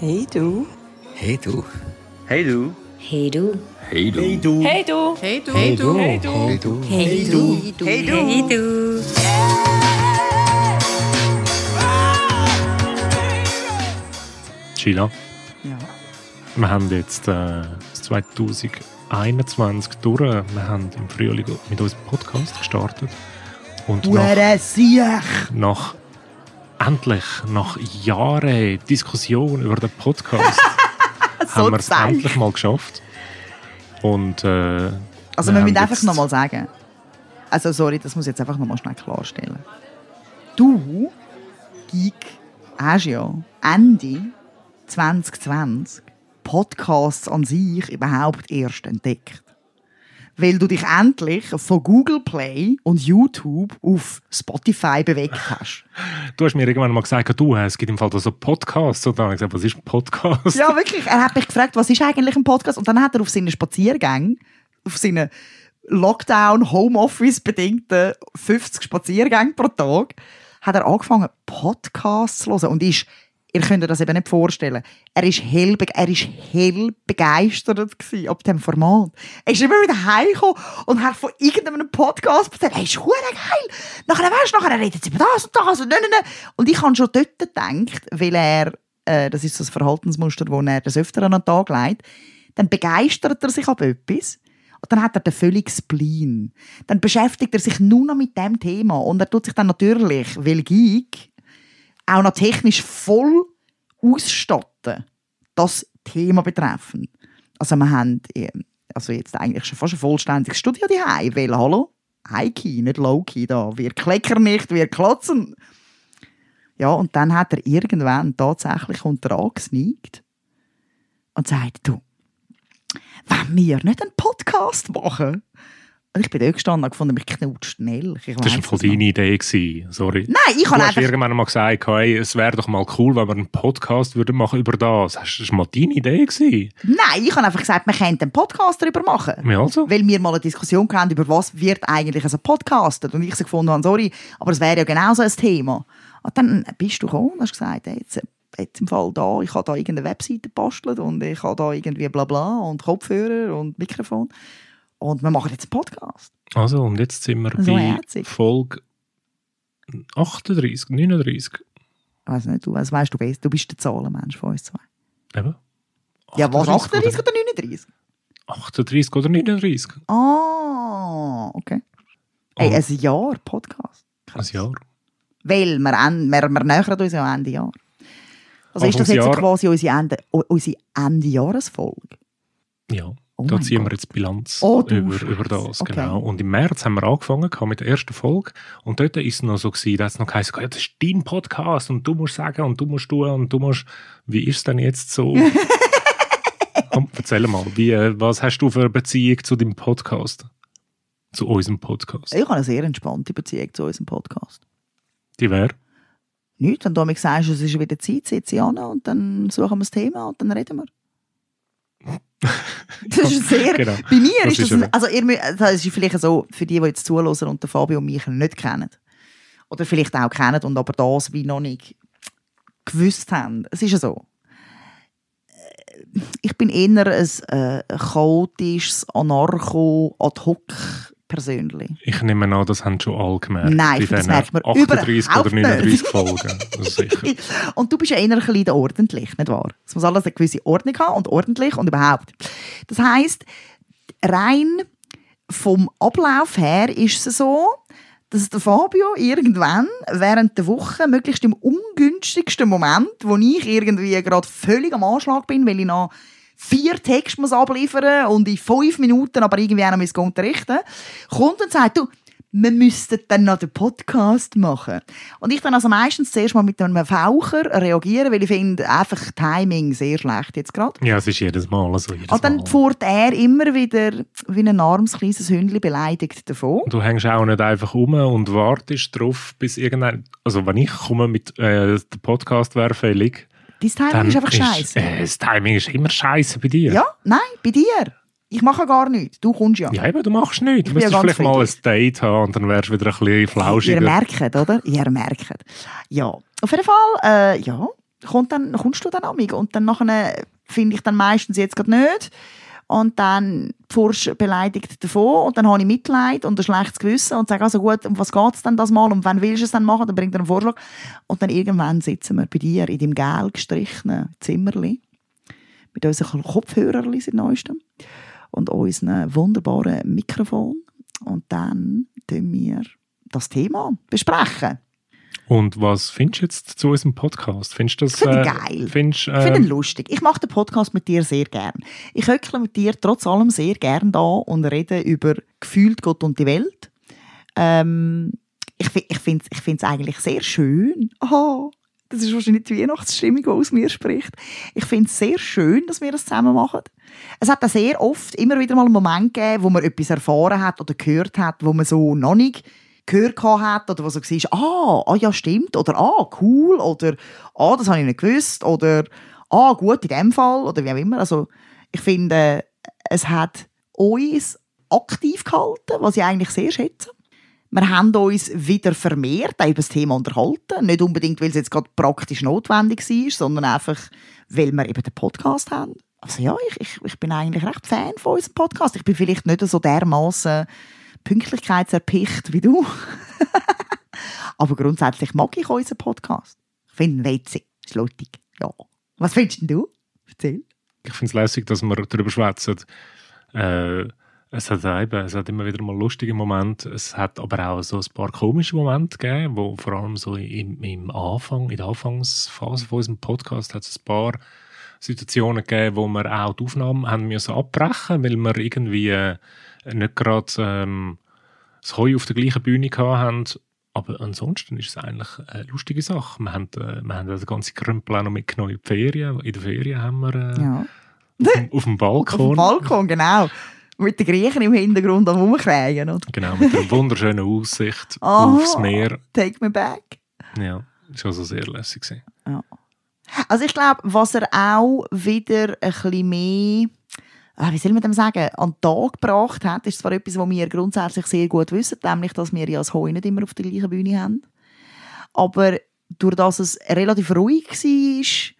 Hey du. Hey du. Hey du. Hey du. Hey du. Hey du. Hey du. Hey du. Hey du. Hey du. Hey du. Hey du. Hey du. Sheila, Ja. wir haben jetzt äh, das 2021 durch. Wir haben im Frühling mit unserem Podcast gestartet. Und nach, nach endlich, nach Jahren Diskussion über den Podcast, haben wir es endlich mal geschafft. Und äh, Also wir müssen einfach nochmal sagen. Also sorry, das muss ich jetzt einfach nochmal schnell klarstellen. Du, Geek, hast ja Ende 2020 Podcasts an sich überhaupt erst entdeckt. Weil du dich endlich von Google Play und YouTube auf Spotify bewegt hast. Du hast mir irgendwann mal gesagt, du, es gibt im Fall da so Podcasts. Und dann habe ich gesagt, was ist ein Podcast? Ja, wirklich. Er hat mich gefragt, was ist eigentlich ein Podcast? Und dann hat er auf seinen Spaziergängen, auf seinen Lockdown, Homeoffice bedingten 50 Spaziergänge pro Tag, hat er angefangen, Podcasts zu hören. Und ist, ihr könnt euch das eben nicht vorstellen, er ist hell, er ist hell begeistert ab dem Format. Er ist immer wieder heimgekommen und hat von irgendeinem Podcast erzählt, hey, ist geil. Nachher, weißt du, nachher redet sie über das und das und, nein, und ich habe schon dort gedacht, weil er äh, das ist so das Verhaltensmuster, das er des Öfteren an den Tag legt, dann begeistert er sich ab etwas und dann hat er den völligen Spleen. Dann beschäftigt er sich nur noch mit dem Thema und er tut sich dann natürlich, weil Geek, auch noch technisch voll ausstatten, das Thema betreffend. Also wir haben äh, also jetzt eigentlich schon fast ein vollständiges Studio daheim, weil hallo, High-Key, nicht Low-Key da. Wir kleckern nicht, wir klotzen. Ja, und dann hat er irgendwann tatsächlich unter angesneakt und sagt, du, wenn wir nicht einen Podcast machen? Und ich bin da gestanden und gefunden, mich knutscht schnell. Ich Das war voll deine Idee. Gewesen. Sorry. Nein, ich Du habe hast einfach... irgendwann mal gesagt, hey, es wäre doch mal cool, wenn wir einen Podcast würden machen über das. Das war mal deine Idee. Gewesen. Nein, ich habe einfach gesagt, wir könnten einen Podcast darüber machen. Ja, also. Weil wir mal eine Diskussion hatten, über was wird eigentlich also podcastet. Und ich so gefunden habe, sorry, aber es wäre ja genauso ein Thema. Und dann bist du gekommen und hast gesagt, hey, jetzt, jetzt im Fall da, ich habe da irgendeine Webseite gebastelt und ich habe da irgendwie bla bla und Kopfhörer und Mikrofon. Und wir machen jetzt einen Podcast. Also, und jetzt sind wir So bei herzig. Folge 38, 39. Ich weiss nicht, du, was weißt du besser? Du bist der Zahlenmensch von uns zwei. Eben. Ja, was? 38 oder, oder 39? 38 oder 39. Ah, okay. Hey, Und ein Jahr Podcast. ein Jahr. Weil wir, wir, wir nähern uns ja Ende Jahr. Also ist das jetzt Anfangsjahr. quasi unsere, Ende, unsere Ende-Jahresfolge? Ja. Oh da ziehen wir Gott. jetzt Bilanz Oh, über, Scheiße. über das. Okay. Genau. Und im März haben wir angefangen mit der ersten Folge. Und dort ist es noch so, gewesen, da hat es noch geheißen, ja, das ist dein Podcast und du musst sagen und du musst tun und du musst. Wie ist es denn jetzt so? Komm, erzähl mal, wie, äh, was hast du für eine Beziehung zu deinem Podcast? Zu unserem Podcast? Ich habe eine sehr entspannte Beziehung zu unserem Podcast. Die wäre? Nicht, wenn du mir sagst, es ist wieder Zeit, sitze ich an und dann suchen wir das Thema und dann reden wir. Das ist sehr... Genau. Bei mir Das ist das... Ein, also ihr, das ist vielleicht so, für die, die jetzt zuhören und den Fabio und mich nicht kennen. Oder vielleicht auch kennen und aber das wie noch nicht gewusst haben. Es ist ja so. Äh, Ich bin eher ein äh, chaotisches, anarcho, ad hoc persönlich. Ich nehme an, das haben schon alle gemerkt. Nein, in das merkt man 38 überhaupt oder 39 nicht. Folgen. Sicher. Und du bist ja eher ein bisschen ordentlich, nicht wahr? Es muss alles eine gewisse Ordnung haben und ordentlich und überhaupt. Das heisst, rein vom Ablauf her ist es so, dass der Fabio irgendwann während der Woche, möglichst im ungünstigsten Moment, wo ich irgendwie gerade völlig am Anschlag bin, weil ich noch vier Texte muss abliefern und in fünf Minuten aber irgendwie noch muss unterrichten kommt und sagt, du, wir müssten dann noch den Podcast machen. Und ich dann also meistens zuerst mal mit einem Faucher reagieren, weil ich finde, einfach Timing sehr schlecht jetzt gerade. Ja, es ist jedes Mal so. Jedes Und dann fährt er immer wieder wie ein armes kleines Hündchen beleidigt davon. Du hängst auch nicht einfach um und wartest drauf, bis irgendein. Also, wenn ich komme mit äh, der Podcast wäre fällig, Dein Timing dann ist einfach scheiße. Äh, das Timing ist immer scheiße bei dir. Ja, nein, bei dir. Ich mache gar nichts. Du kommst ja. Ja, eben, du machst nichts. Du ja müsstest ganz vielleicht mal ein friedlich. Date haben und dann wärst du wieder ein bisschen Ihr flauschiger. merkt, oder? Ihr merkt. Ja, auf jeden Fall, äh, ja, kommt dann, kommst du dann amig und dann nachher finde ich dann meistens jetzt gerade nicht und dann du beleidigt davon. Und dann habe ich Mitleid und ein schlechtes Gewissen und sage also gut, um was geht es denn das mal? Und wann willst du es dann machen, dann bringt er einen Vorschlag. Und dann irgendwann sitzen wir bei dir in deinem gel gestrichenen Zimmerli mit unseren Kopfhörern seit neuestem und unseren wunderbaren Mikrofon. Und dann tun wir das Thema besprechen. Und was findest du jetzt zu unserem Podcast? Findest du das äh, geil. Findest, Ich finde äh, ihn lustig. Ich mache den Podcast mit dir sehr gern. Ich höckle mit dir trotz allem sehr gern da und rede über gefühlt Gott und die Welt. Ähm, ich ich finde es ich find's eigentlich sehr schön. Oh, das ist wahrscheinlich die Weihnachtsstimmung, die aus mir spricht. Ich finde es sehr schön, dass wir das zusammen machen. Es hat auch sehr oft immer wieder mal einen Moment gegeben, wo man etwas erfahren hat oder gehört hat, wo man so noch nicht gehört hat oder wo so war, ah, ah ja stimmt oder ah cool oder ah das habe ich nicht gewusst oder ah gut in dem Fall oder wie auch immer. Also ich finde, es hat uns aktiv gehalten, was ich eigentlich sehr schätze. Wir haben uns wieder vermehrt über das Thema unterhalten. Nicht unbedingt, weil es jetzt gerade praktisch notwendig war, sondern einfach, weil wir eben den Podcast haben. Also ja, ich, ich, ich bin eigentlich recht Fan von unserem Podcast. Ich bin vielleicht nicht so dermaßen pünktlichkeitserpicht wie du. Aber grundsätzlich mag ich unseren Podcast. Ich finde ihn witzig, ist lustig. Ja. Was findest du? Erzähl. ich finde es lässig, dass wir darüber schwätzen. Äh, es hat eben, es hat immer wieder mal lustige Momente. Es hat aber auch so ein paar komische Momente gegeben, wo vor allem so im, im Anfang, in der Anfangsphase von unserem Podcast hat es ein paar Situationen gegeben, wo wir auch die Aufnahmen haben müssen abbrechen, weil wir irgendwie äh, nicht gerade ähm, das Heu auf der gleichen Bühne gehabt haben. Aber ansonsten ist es eigentlich eine lustige Sache. Wir haben, äh, wir haben den ganzen Krümpel auch noch mitgenommen in die Ferien. In der Ferien haben wir äh, Ja. auf, dem, auf dem Balkon. Auf dem Balkon, genau. Mit den Griechen im Hintergrund am Rumkriegen. oder? Genau, mit einer wunderschönen Aussicht Aha. aufs Meer. Take me back. Ja, das war also sehr lässig. gewesen. Also ich glaube, was er auch wieder ein bisschen mehr, wie soll man dem sagen, an den Tag gebracht hat, ist zwar etwas, was wir grundsätzlich sehr gut wissen, nämlich, dass wir ja das Heu nicht immer auf der gleichen Bühne haben. Aber durch das es relativ ruhig war,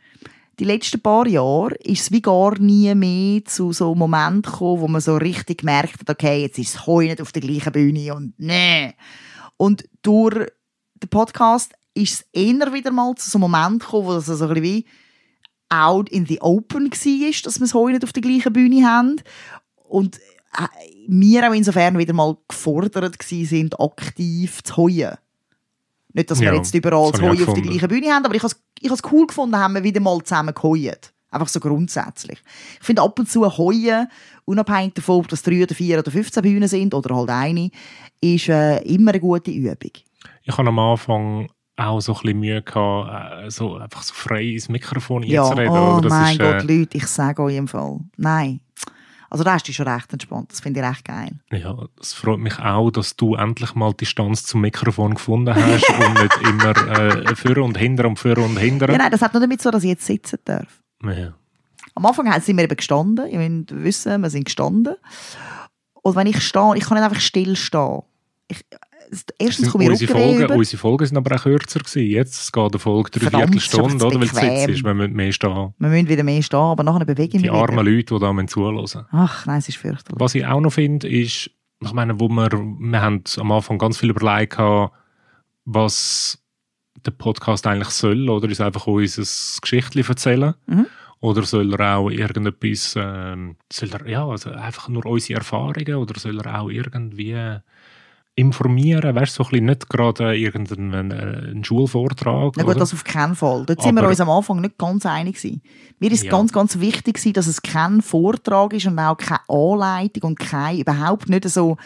die letzten paar Jahre, ist es wie gar nie mehr zu so Momenten gekommen, wo man so richtig gemerkt hat, okay, jetzt ist das Heu nicht auf der gleichen Bühne und nee. Und durch den Podcast ist es eher wieder mal zu so einem Moment gekommen, wo das so ein bisschen wie out in the open war, dass wir es heute nicht auf der gleichen Bühne haben. Und äh, wir auch insofern wieder mal gefordert sind, aktiv zu heuen. Nicht, dass wir Ja, jetzt überall das das habe Heu ich auch auf der gleichen Bühne haben, aber ich habe es- habe cool gefunden, haben wir wieder mal zusammen geheult. Einfach so grundsätzlich. Ich finde ab und zu heuen, unabhängig davon, ob das drei oder vier oder 15 Bühnen sind oder halt eine, ist äh, immer eine gute Übung. Ich hatte am Anfang auch so ein bisschen Mühe gehabt, äh, so einfach so frei ins Mikrofon Ja, einzureden. oh? Das mein ist, Gott, äh, Leute, ich sage euch im Fall. Nein. Also da hast du schon recht entspannt. Das finde ich recht geil. Ja, es freut mich auch, dass du endlich mal die Distanz zum Mikrofon gefunden hast und nicht immer äh, für und hinter und für und hinter. Ja, nein, das hat nur damit so, dass ich jetzt sitzen darf. Ja. Am Anfang sind wir eben gestanden. Ihr müsst wissen, wir sind gestanden. Und wenn ich stehe, ich kann nicht einfach still stehen. Ich, erstens komme ich unsere, Folgen, über. unsere Folgen sind aber auch kürzer gewesen. Jetzt geht eine Folge drei Verdammt, Viertelstunde, oder? Weil es ist, wir müssen mehr stehen. Wir müssen wieder mehr stehen, aber nachher bewege ich Die armen wieder. Leute, die da müssen zuhören Ach nein, es ist fürchterlich. Was ich auch noch finde, ist, ich meine, wo wir, wir haben am Anfang ganz viel überlegt, gehabt, was der Podcast eigentlich soll, oder ist einfach unser Geschichtchen erzählen? Mhm. Oder soll er auch irgendetwas, ähm, soll er, ja, also einfach nur unsere Erfahrungen, oder soll er auch irgendwie informieren, weißt du, so ein bisschen nicht gerade irgendeinen äh, einen Schulvortrag, Na gut, oder? das auf keinen Fall. Dort sind wir uns am Anfang nicht ganz einig gewesen. Mir ist Ja. ganz, ganz wichtig gewesen, dass es kein Vortrag ist und auch keine Anleitung und kein, überhaupt nicht so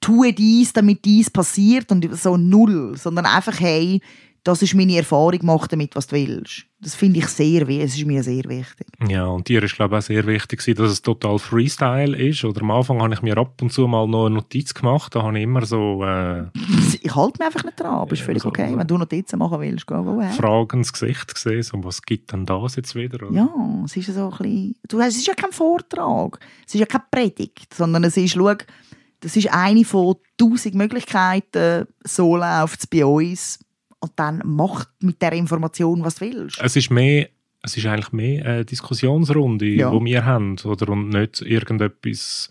tue dies, damit dies passiert und so null, sondern einfach, hey, das ist meine Erfahrung, mach damit, was du willst. Das finde ich sehr wichtig, es ist mir sehr wichtig. Ja, und dir ist, glaube ich, auch sehr wichtig, dass es total Freestyle ist. Oder am Anfang habe ich mir ab und zu mal noch eine Notiz gemacht. Da habe ich immer so äh, Ich halte mich einfach nicht dran, aber ist Ja, völlig so- okay. Wenn du Notizen machen willst, go ahead. Fragen ins Gesicht gesehen. So, was gibt denn das jetzt wieder? Oder? Ja, es ist ja so ein bisschen, du, es ist ja kein Vortrag, es ist ja keine Predigt, sondern es ist, schau, das ist eine von tausend Möglichkeiten, so läuft es bei uns und dann mach mit der Information, was du willst. Es ist mehr, es ist eigentlich mehr eine Diskussionsrunde, Ja. wo wir haben, oder und nicht irgendetwas,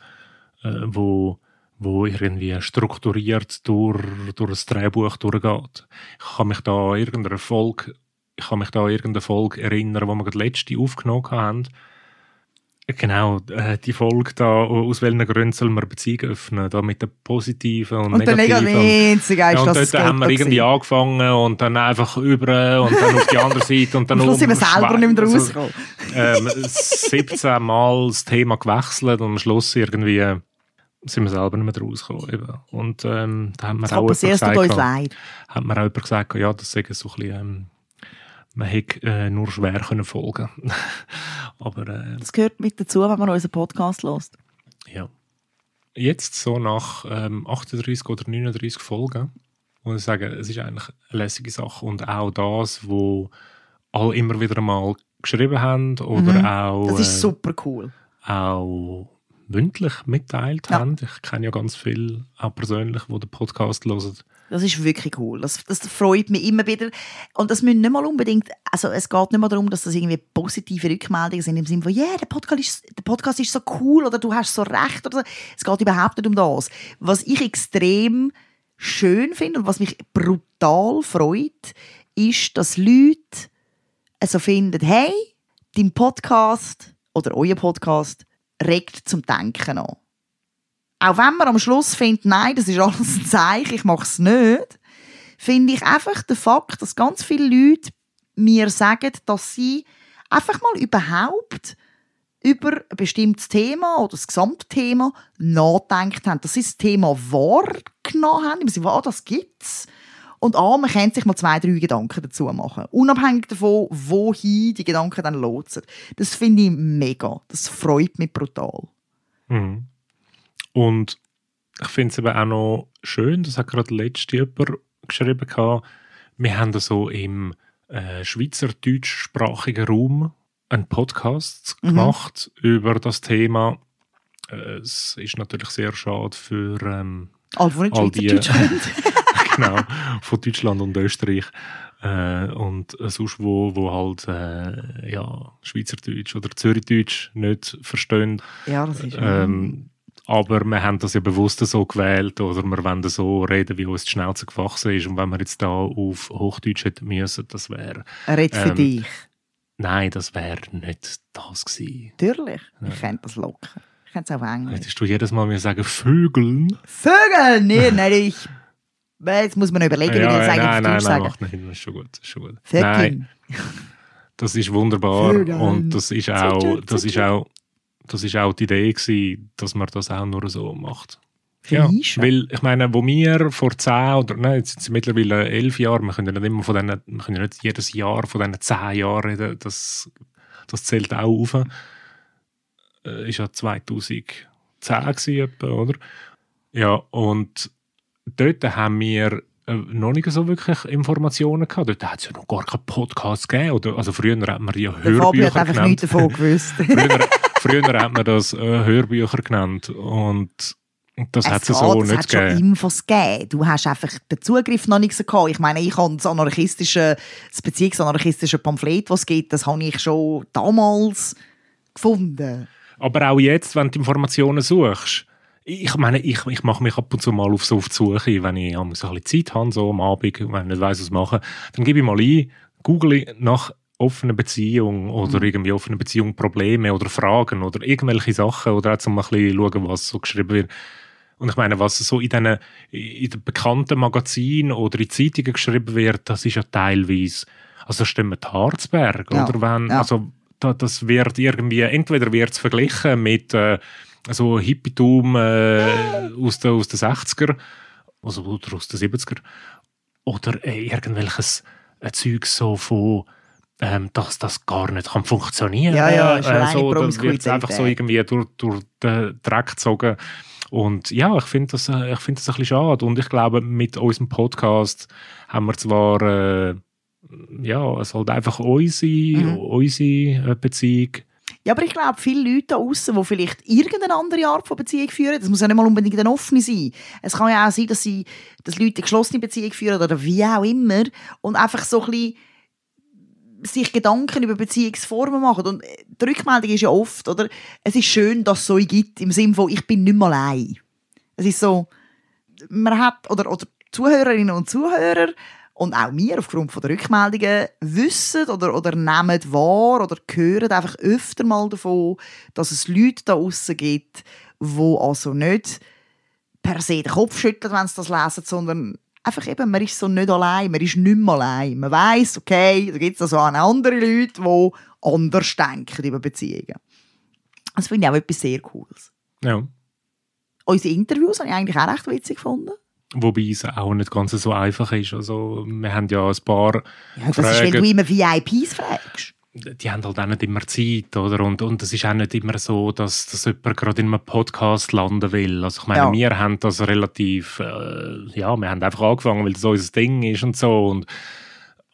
äh, wo wo irgendwie strukturiert durch, durch ein Drehbuch durchgeht. Ich kann mich da an irgendeine Folge, ich kann mich da an irgendeine Folge erinnern, wo wir gerade letzte aufgenommen haben. Genau, äh, die Folge da, aus welchen Gründen soll man Beziehungen öffnen, da mit den positiven und, Und der negativen. Einzige ist, Ja, und dort haben wir irgendwie war. angefangen und dann einfach über und dann auf die andere Seite und dann Schluss sind wir um- selber nicht mehr also, rausgekommen. ähm, 17 Mal das Thema gewechselt und am Schluss irgendwie sind wir selber nicht mehr rausgekommen. Und ähm, da haben wir Das auch jemand gesagt, uns leid. hat mir auch jemand gesagt, ja, das sei so ein bisschen, ähm, man hätte äh, nur schwer können folgen Aber äh, Das gehört mit dazu, wenn man unseren Podcast hört. ja. Jetzt so nach ähm, 38 oder 39 Folgen muss ich sagen, es ist eigentlich eine lässige Sache und auch das, wo alle immer wieder mal geschrieben haben oder Mhm. auch, Das ist äh, super cool. auch mündlich mitteilt Ja. haben. Ich kenne ja ganz viele, auch persönlich, die den Podcast hören. Das ist wirklich cool. Das, das freut mich immer wieder. Und das müssen nicht mal unbedingt, also es geht nicht mal darum, dass das irgendwie positive Rückmeldungen sind im Sinne von, yeah, der Podcast, ist, der Podcast ist so cool oder du hast so recht oder so. Es geht überhaupt nicht um das. Was ich extrem schön finde und was mich brutal freut, ist, dass Leute also finden, hey, dein Podcast oder euer Podcast regt zum Denken an auch wenn man am Schluss findet, nein, das ist alles ein Zeichen, ich mache es nicht, finde ich einfach den Fakt, dass ganz viele Leute mir sagen, dass sie einfach mal überhaupt über ein bestimmtes Thema oder das Gesamtthema nachgedacht haben, dass sie das Thema wahrgenommen haben, im Sinne ah, das gibt's. Und ah, man kann sich mal zwei, drei Gedanken dazu machen. Unabhängig davon, wohin die Gedanken dann lotsen. Das finde ich mega. Das freut mich brutal. Mhm. Und ich finde es eben auch noch schön, das hat gerade letzte jemand geschrieben, gehabt, wir haben so im äh, schweizerdeutschsprachigen Raum einen Podcast Mhm. gemacht über das Thema. Äh, es ist natürlich sehr schade für ähm, nicht All die- genau, von Deutschland und Österreich äh, und äh, sonst wo, wo halt äh, ja, Schweizerdeutsch oder Zürichdeutsch nicht verstehen. Ja, das ist Ähm, aber wir haben das ja bewusst so gewählt oder wir wollen so reden, wie uns die Schnauze gewachsen ist. Und wenn wir jetzt da auf Hochdeutsch hätten müssen, das wäre, Red für ähm, dich. nein, das wäre nicht das gewesen. Natürlich. Ich könnte das locker. Ich könnte es auch Englisch. Hättest du jedes Mal mir sagen, Vögeln? Vögel! Nee, nein, ich. Jetzt muss man überlegen, wie ich das nein, eigentlich nein, nein, nein, sagen. macht nicht, das ist schon gut. Ist schon gut. Nein, das ist wunderbar Vögel. und das ist auch, das ist auch, das ist auch die Idee gewesen, dass man das auch nur so macht. Ja, weil ich meine, wo wir vor zehn oder nein, jetzt sind es mittlerweile elf Jahren, wir können ja nicht immer von denen, wir können ja nicht jedes Jahr von diesen zehn Jahren reden, das, das zählt auch auf. Äh, ist ja 2010 gewesen, etwa, oder? Ja, und dort haben wir äh, noch nicht so wirklich Informationen gehabt. Dort hat es ja noch gar keinen Podcast gegeben. Oder, also früher hat man die ja Fabio Hörbücher hat einfach genannt. nichts davon gewusst. früher, früher hat man das äh, Hörbücher genannt und das hat es Es so geht, es nicht hat schon gegeben. Infos gegeben. Du hast einfach den Zugriff noch nicht gehabt. Ich meine, ich habe das anarchistische, das beziehungsanarchistische Pamphlet, das es gibt, das habe ich schon damals gefunden. Aber auch jetzt, wenn du Informationen suchst, ich meine, ich, ich mache mich ab und zu mal auf, so auf die Suche, wenn ich so ein bisschen Zeit habe, so am Abend, wenn ich nicht weiss, was machen, dann gebe ich mal ein, google nach offener Beziehung oder Mhm. irgendwie offener Beziehung Probleme oder Fragen oder irgendwelche Sachen oder auch zum mal ein bisschen schauen, was so geschrieben wird. Und ich meine, was so in den, in den bekannten Magazinen oder in Zeitungen geschrieben wird, das ist ja teilweise, also stimmt Harzberg, Ja, oder wenn, ja. also da, das wird irgendwie, entweder wird es verglichen mit äh, so Hippietum äh, aus, den, aus den 60er also, oder aus den 70er oder äh, irgendwelches äh, Zeug so von ähm, dass das gar nicht kann funktionieren Ja, ja, ist äh, so, dann wird Promiskuität, einfach so irgendwie durch, durch den Dreck gezogen. Und ja, ich finde das, äh, ich finde das ein bisschen schade. Und ich glaube, mit unserem Podcast haben wir zwar äh, ja, es halt einfach unsere, Mhm. unsere äh, Beziehung. Ja, aber ich glaube, viele Leute da außen, die vielleicht irgendeine andere Art von Beziehung führen, das muss ja nicht mal unbedingt eine offene sein. Es kann ja auch sein, dass, sie, dass Leute eine geschlossene Beziehung führen oder wie auch immer. Und einfach so ein bisschen sich Gedanken über Beziehungsformen machen. Und die Rückmeldung ist ja oft, oder? Es ist schön, dass es so gibt, im Sinne von, ich bin nicht mehr allein. Es ist so, man hat, oder, oder Zuhörerinnen und Zuhörer und auch wir aufgrund von der Rückmeldungen wissen oder, oder nehmen wahr oder hören einfach öfter mal davon, dass es Leute da außen gibt, die also nicht per se den Kopf schütteln, wenn sie das lesen, sondern einfach eben, man ist so nicht allein, man ist nicht mehr allein. Man weiß, okay, da gibt es also auch andere Leute, die anders denken über Beziehungen. Das finde ich auch etwas sehr Cooles. Ja. Unsere Interviews habe ich eigentlich auch recht witzig gefunden. Wobei es auch nicht ganz so einfach ist. Also, wir haben ja ein paar Ja, das ist, wenn du immer VIPs fragst. Die haben halt auch nicht immer Zeit, oder? Und, und es ist auch nicht immer so, dass, dass jemand gerade in einem Podcast landen will. Also ich meine, Ja. wir haben das relativ, äh, ja, wir haben einfach angefangen, weil das unser Ding ist und so. Und,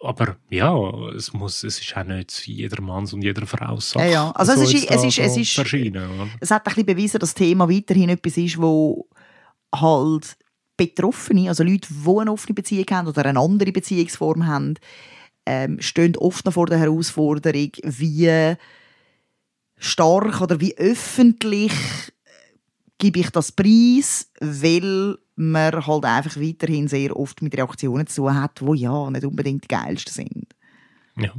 aber ja, es, muss, es ist auch nicht jeder Manns und jeder Frau Sache. Ja, ja. Also es ist- es ist- es so ist-? Es hat ein bisschen bewiesen, dass das Thema weiterhin etwas ist, wo halt Betroffene, also Leute, die eine offene Beziehung haben oder eine andere Beziehungsform haben, ähm, stehen oft noch vor der Herausforderung, wie stark oder wie öffentlich äh, gebe ich das preis, weil man halt einfach weiterhin sehr oft mit Reaktionen zu tun hat, die ja nicht unbedingt die geilsten sind. Ja.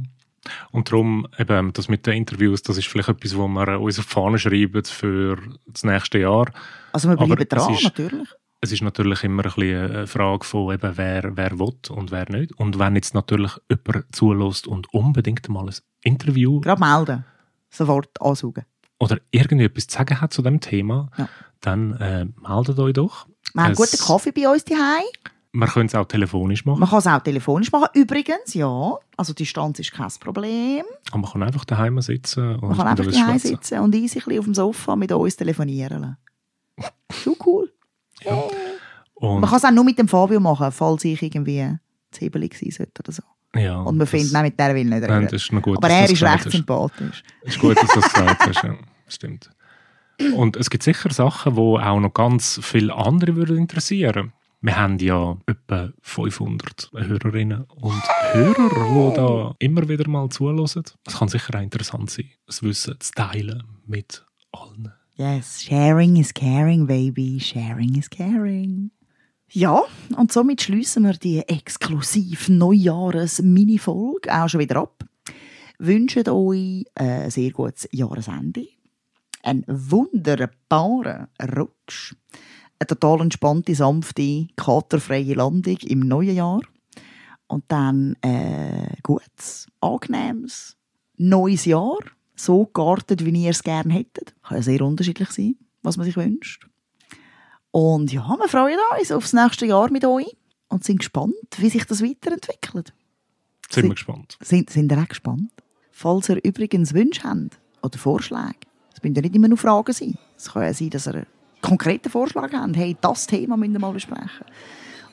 Und darum, eben, das mit den Interviews, das ist vielleicht etwas, wo wir uns auf die Fahne schreiben für das nächste Jahr. Also wir Aber bleiben dran, es ist- natürlich. Es ist natürlich immer ein bisschen eine Frage von, eben, wer, wer will und wer nicht. Und wenn jetzt natürlich jemand zulässt und unbedingt mal ein Interview Gerade melden. Sofort ansaugen. oder irgendetwas zu sagen hat zu dem Thema, Ja. dann äh, meldet euch doch. Wir haben Es- guten Kaffee bei uns daheim. Man könnte es auch telefonisch machen, Man kann es auch telefonisch machen. Übrigens, ja. Also die Distanz ist kein Problem. aber man kann einfach daheim sitzen und Man kann einfach daheim sitzen und easy ein bisschen auf dem Sofa mit uns telefonieren. So cool. Und, Man kann es auch nur mit dem Fabio machen, falls ich irgendwie zu hebelig sein sollte oder so. ja, Und man findet, nein, mit der will nicht Nein, reden. gut, Aber er ist recht hast. sympathisch. Ist gut, dass du das gesagt hast. Ja. Stimmt. Und es gibt sicher Sachen, die auch noch ganz viele andere würden interessieren. Wir haben ja etwa 500 Hörerinnen und Hörer, die da immer wieder mal zuhören. Es kann sicher auch interessant sein, das Wissen zu teilen mit allen. Yes, sharing is caring, baby. Sharing is caring. Ja, und somit schließen wir die exklusiv Neujahres-Mini-Folge auch schon wieder ab. Wünschen euch ein sehr gutes Jahresende, einen wunderbaren Rutsch, eine total entspannte, sanfte, katerfreie Landung im neuen Jahr und dann ein gutes, angenehmes neues Jahr, so geartet, wie ihr es gerne hättet. Kann ja sehr unterschiedlich sein, was man sich wünscht. Und ja, wir freuen uns aufs nächste Jahr mit euch und sind gespannt, wie sich das weiterentwickelt. Sind wir gespannt. Sind, sind ihr auch gespannt? Falls ihr übrigens Wünsche habt oder Vorschläge, es müssen ja nicht immer nur Fragen sein. Es kann ja sein, dass ihr einen konkreten Vorschlag habt. Hey, das Thema müssen wir mal besprechen.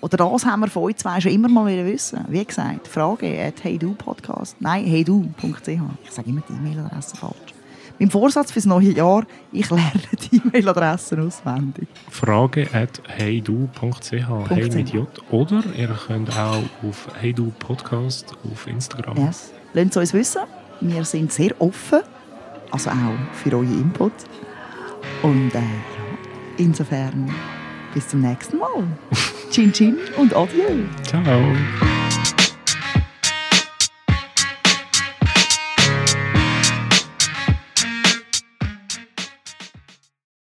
Oder das haben wir von euch zwei schon immer mal wieder wissen. Wie gesagt, Frage at heydu-podcast. Nein, heydu.ch. Ich sage immer die E-Mail-Adresse falsch. Mein Vorsatz fürs neue Jahr, ich lerne die E-Mail-Adressen auswendig. Frage at heydu.ch, hey mit J. Oder ihr könnt auch auf heydu Podcast auf Instagram. Yes. Lasst es uns wissen. Wir sind sehr offen. Also auch für eure Input. Und äh, insofern bis zum nächsten Mal. Chin Chin und Adieu. Ciao.